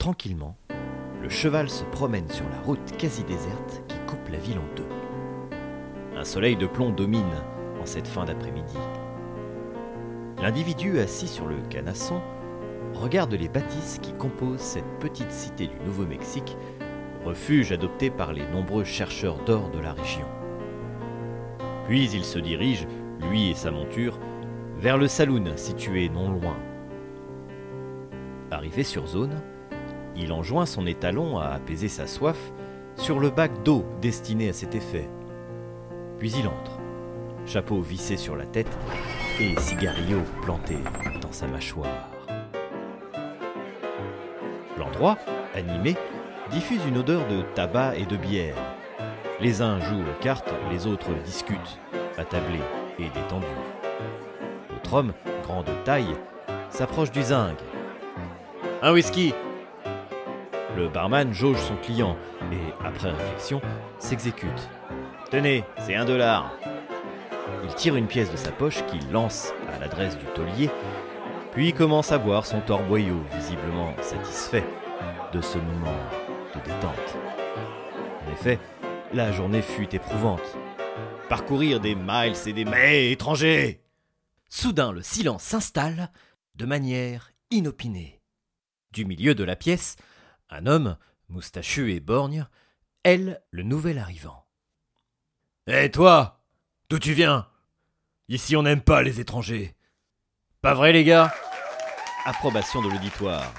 Tranquillement, le cheval se promène sur la route quasi déserte qui coupe la ville en deux. Un soleil de plomb domine en cette fin d'après-midi. L'individu assis sur le canasson regarde les bâtisses qui composent cette petite cité du Nouveau-Mexique, refuge adopté par les nombreux chercheurs d'or de la région. Puis il se dirige, lui et sa monture, vers le saloon situé non loin. Arrivé sur zone, il enjoint son étalon à apaiser sa soif sur le bac d'eau destiné à cet effet. Puis il entre, chapeau vissé sur la tête et cigarillo planté dans sa mâchoire. L'endroit, animé, diffuse une odeur de tabac et de bière. Les uns jouent aux cartes, les autres discutent, attablés et détendus. L'autre homme, grand de taille, s'approche du zinc. Un whisky Le barman jauge son client et, après réflexion, s'exécute. Tenez, c'est un dollar. Il tire une pièce de sa poche qu'il lance à l'adresse du taulier, puis commence à boire son torboyau, visiblement satisfait de ce moment de détente. En effet, la journée fut éprouvante. Parcourir des miles et des mais étrangers Soudain, le silence s'installe de manière inopinée. Du milieu de la pièce, un homme, moustachu et borgne, elle, le nouvel arrivant. Hé toi D'où tu viens? Ici on n'aime pas les étrangers. Pas vrai les gars? Approbation de l'auditoire.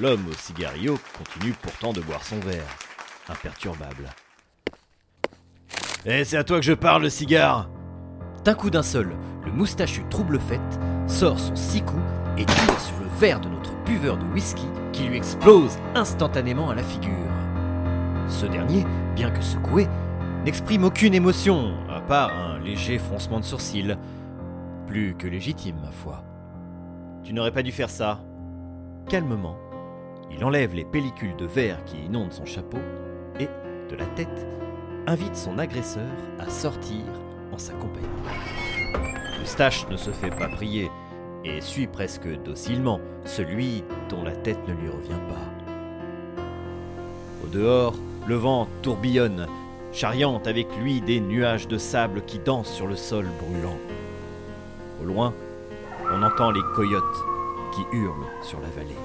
L'homme au cigario continue pourtant de boire son verre, imperturbable. Eh, c'est à toi que je parle, le cigare D'un coup d'un seul, le moustachu trouble-fête sort son six coups et tire sur le verre de notre buveur de whisky qui lui explose instantanément à la figure. Ce dernier, bien que secoué, n'exprime aucune émotion, à part un léger froncement de sourcils. Plus que légitime, ma foi. Tu n'aurais pas dû faire ça. Calmement, il enlève les pellicules de verre qui inondent son chapeau et, de la tête, invite son agresseur à sortir en sa compagnie. Eustache ne se fait pas prier et suit presque docilement celui dont la tête ne lui revient pas. Au dehors, le vent tourbillonne, charriant avec lui des nuages de sable qui dansent sur le sol brûlant. Au loin, on entend les coyotes qui hurlent sur la vallée.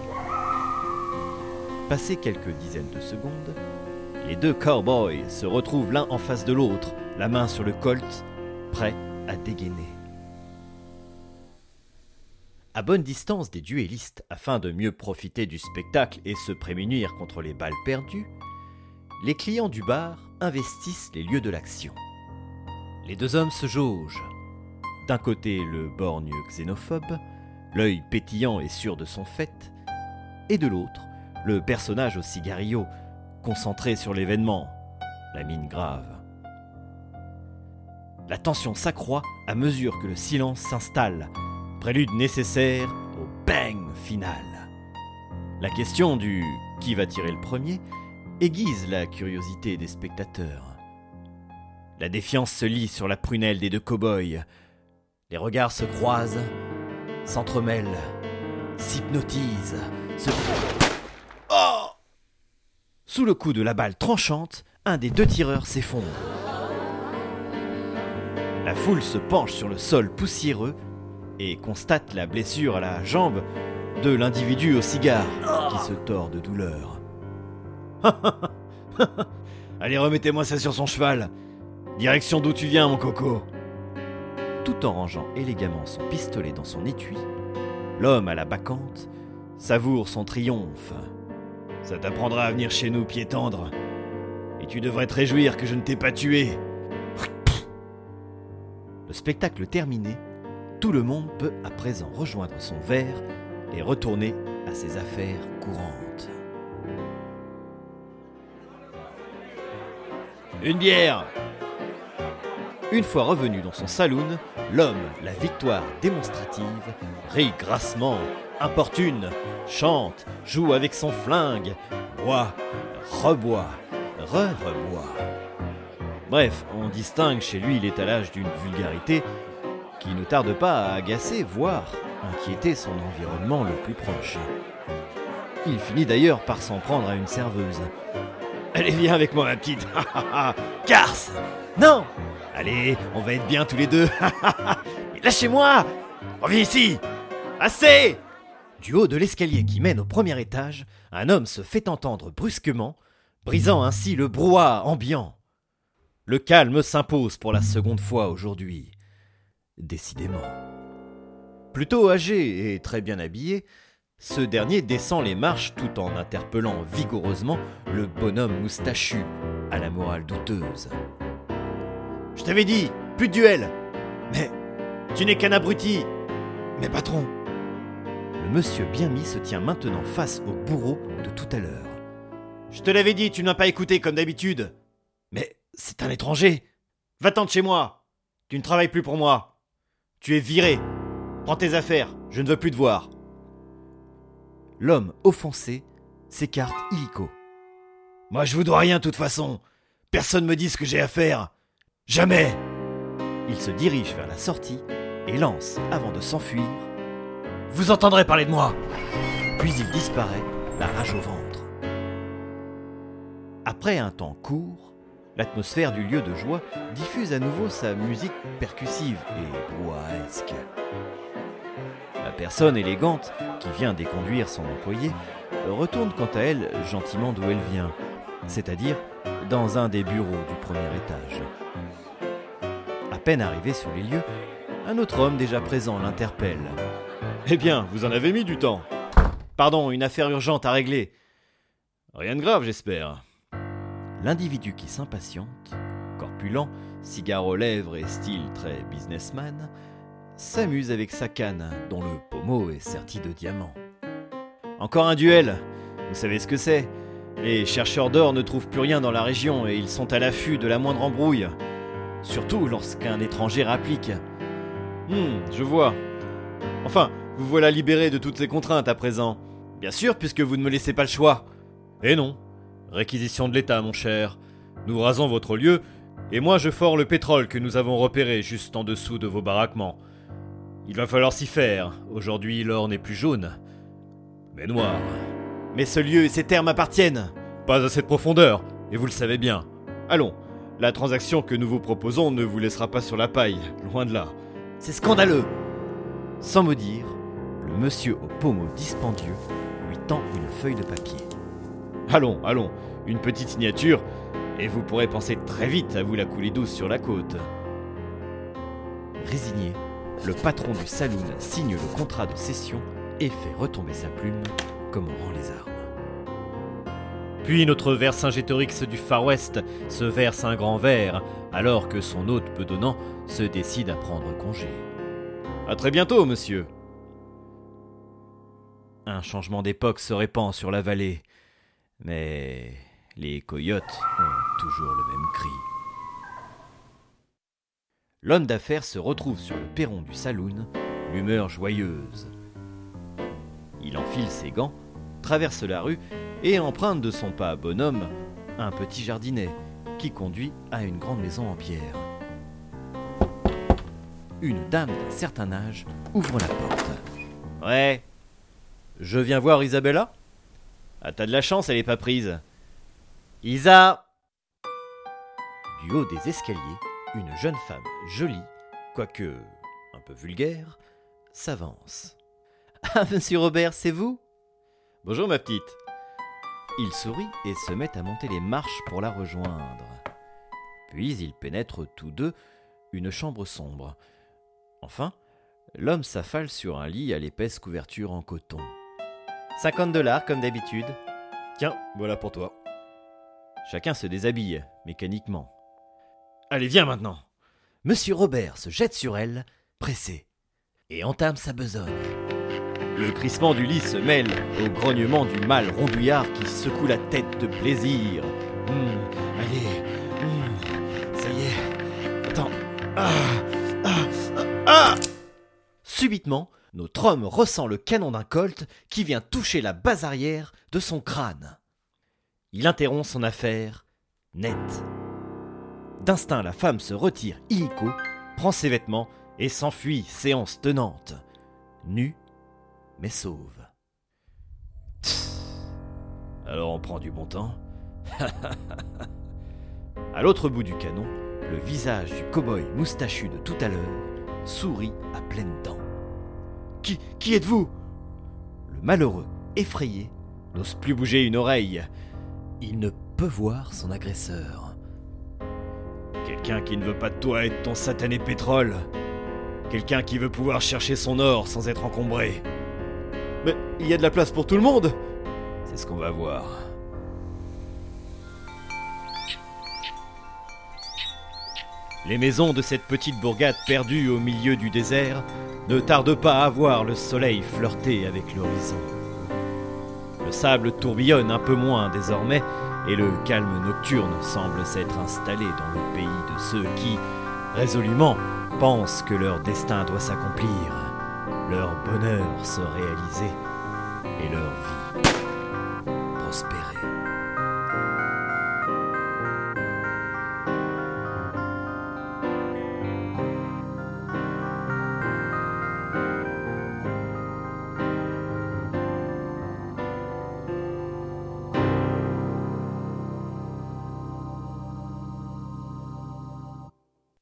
Passé quelques dizaines de secondes, les deux cowboys se retrouvent l'un en face de l'autre, la main sur le colt, prêts à dégainer. À bonne distance des duellistes, afin de mieux profiter du spectacle et se prémunir contre les balles perdues, les clients du bar investissent les lieux de l'action. Les deux hommes se jaugent. D'un côté, le borgne xénophobe, l'œil pétillant et sûr de son fait, et de l'autre, le personnage au cigario, concentré sur l'événement, la mine grave. La tension s'accroît à mesure que le silence s'installe, prélude nécessaire au bang final. La question du qui va tirer le premier aiguise la curiosité des spectateurs. La défiance se lit sur la prunelle des deux cow-boys. Les regards se croisent, s'entremêlent, s'hypnotisent, se sous le coup de la balle tranchante, un des deux tireurs s'effondre. La foule se penche sur le sol poussiéreux et constate la blessure à la jambe de l'individu au cigare qui se tord de douleur. Allez, remettez-moi ça sur son cheval. Direction d'où tu viens, mon coco. Tout en rangeant élégamment son pistolet dans son étui, l'homme à la bacchante savoure son triomphe. Ça t'apprendra à venir chez nous pied tendre. Et tu devrais te réjouir que je ne t'ai pas tué. Le spectacle terminé, tout le monde peut à présent rejoindre son verre et retourner à ses affaires courantes. Une bière Une fois revenu dans son saloon, l'homme, la victoire démonstrative, rit grassement importune, chante, joue avec son flingue, boit, reboit, re-reboit. Bref, on distingue chez lui l'étalage d'une vulgarité qui ne tarde pas à agacer, voire inquiéter son environnement le plus proche. Il finit d'ailleurs par s'en prendre à une serveuse. Allez, viens avec moi, ma petite. Cars Non Allez, on va être bien tous les deux. Lâchez-moi Reviens ici Assez Du haut de l'escalier qui mène au premier étage, un homme se fait entendre brusquement, brisant ainsi le brouhaha ambiant. Le calme s'impose pour la seconde fois aujourd'hui. Décidément. Plutôt âgé et très bien habillé, ce dernier descend les marches tout en interpellant vigoureusement le bonhomme moustachu à la morale douteuse. Je t'avais dit, plus de duel. Mais tu n'es qu'un abruti. Mais patron Le monsieur bien mis se tient maintenant face au bourreau de tout à l'heure. Je te l'avais dit, tu n'as pas écouté comme d'habitude. Mais c'est un étranger. Va-t'en de chez moi. Tu ne travailles plus pour moi Tu es viré. Prends tes affaires, je ne veux plus te voir. L'homme offensé s'écarte illico. Moi je vous dois rien de toute façon. Personne me dit ce que j'ai à faire. Jamais. Il se dirige vers la sortie et lance, avant de s'enfuir, Vous entendrez parler de moi Puis il disparaît, la rage au ventre. Après un temps court, l'atmosphère du lieu de joie diffuse à nouveau sa musique percussive et brouhaesque. La personne élégante, qui vient déconduire son employé, retourne quant à elle gentiment d'où elle vient, c'est-à-dire dans un des bureaux du premier étage. À peine arrivé sur les lieux, un autre homme déjà présent l'interpelle. Eh bien, vous en avez mis du temps. Pardon, une affaire urgente à régler. Rien de grave, j'espère. L'individu qui s'impatiente, corpulent, cigare aux lèvres et style très businessman, s'amuse avec sa canne, dont le pommeau est serti de diamants. Encore un duel Vous savez ce que c'est Les chercheurs d'or ne trouvent plus rien dans la région et ils sont à l'affût de la moindre embrouille. Surtout lorsqu'un étranger rapplique. Hum, je vois. Enfin, vous voilà libéré de toutes ces contraintes à présent. Bien sûr, puisque vous ne me laissez pas le choix. Eh non. Réquisition de l'État, mon cher. Nous rasons votre lieu, et moi je fore le pétrole que nous avons repéré juste en dessous de vos baraquements. Il va falloir s'y faire. Aujourd'hui, l'or n'est plus jaune, mais noir. Mais ce lieu et ces terres m'appartiennent. Pas à cette profondeur, et vous le savez bien. Allons, la transaction que nous vous proposons ne vous laissera pas sur la paille, loin de là. C'est scandaleux Sans me dire, le monsieur au pommeau dispendieux lui tend une feuille de papier. Allons, allons, une petite signature, et vous pourrez penser très vite à vous la couler douce sur la côte. Résigné, le patron du saloon signe le contrat de cession et fait retomber sa plume comme on rend les armes. Puis notre Vercingétorix du Far West se verse un grand verre, alors que son hôte bedonnant se décide à prendre congé. À très bientôt, monsieur. Un changement d'époque se répand sur la vallée, mais les coyotes ont toujours le même cri. L'homme d'affaires se retrouve sur le perron du saloon, l'humeur joyeuse. Il enfile ses gants, traverse la rue et emprunte de son pas bonhomme un petit jardinet qui conduit à une grande maison en pierre. Une dame d'un certain âge ouvre la porte. Ouais. Je viens voir Isabella? Ah, t'as de la chance, elle est pas prise. Isa Du haut des escaliers, une jeune femme jolie, quoique un peu vulgaire, s'avance. Ah, monsieur Robert, c'est vous? Bonjour, ma petite. Il sourit et se met à monter les marches pour la rejoindre. Puis ils pénètrent tous deux une chambre sombre. Enfin, l'homme s'affale sur un lit à l'épaisse couverture en coton. 50 dollars comme d'habitude. Tiens, voilà pour toi. Chacun se déshabille, mécaniquement. Allez, viens maintenant. Monsieur Robert se jette sur elle, pressé, et entame sa besogne. Le crissement du lit se mêle au grognement du mâle rondouillard qui secoue la tête de plaisir. Hum, allez, hum, ça y est. Attends. Ah, ah, ah, ah Subitement, notre homme ressent le canon d'un colt qui vient toucher la base arrière de son crâne. Il interrompt son affaire net. D'instinct, la femme se retire illico, prend ses vêtements et s'enfuit, séance tenante. Nue, mais sauve. Alors on prend du bon temps. à l'autre bout du canon, le visage du cow-boy moustachu de tout à l'heure sourit à pleines dents. Qui, qui êtes-vous? Le malheureux, effrayé, n'ose plus bouger une oreille. Il ne peut voir son agresseur. Quelqu'un qui ne veut pas de toi et de ton satané pétrole. Quelqu'un qui veut pouvoir chercher son or sans être encombré. Mais il y a de la place pour tout le monde C'est ce qu'on va voir. Les maisons de cette petite bourgade perdue au milieu du désert ne tardent pas à voir le soleil flirter avec l'horizon. Le sable tourbillonne un peu moins désormais et le calme nocturne semble s'être installé dans le pays de ceux qui, résolument, pensent que leur destin doit s'accomplir, leur bonheur se réaliser et leur vie prospérer.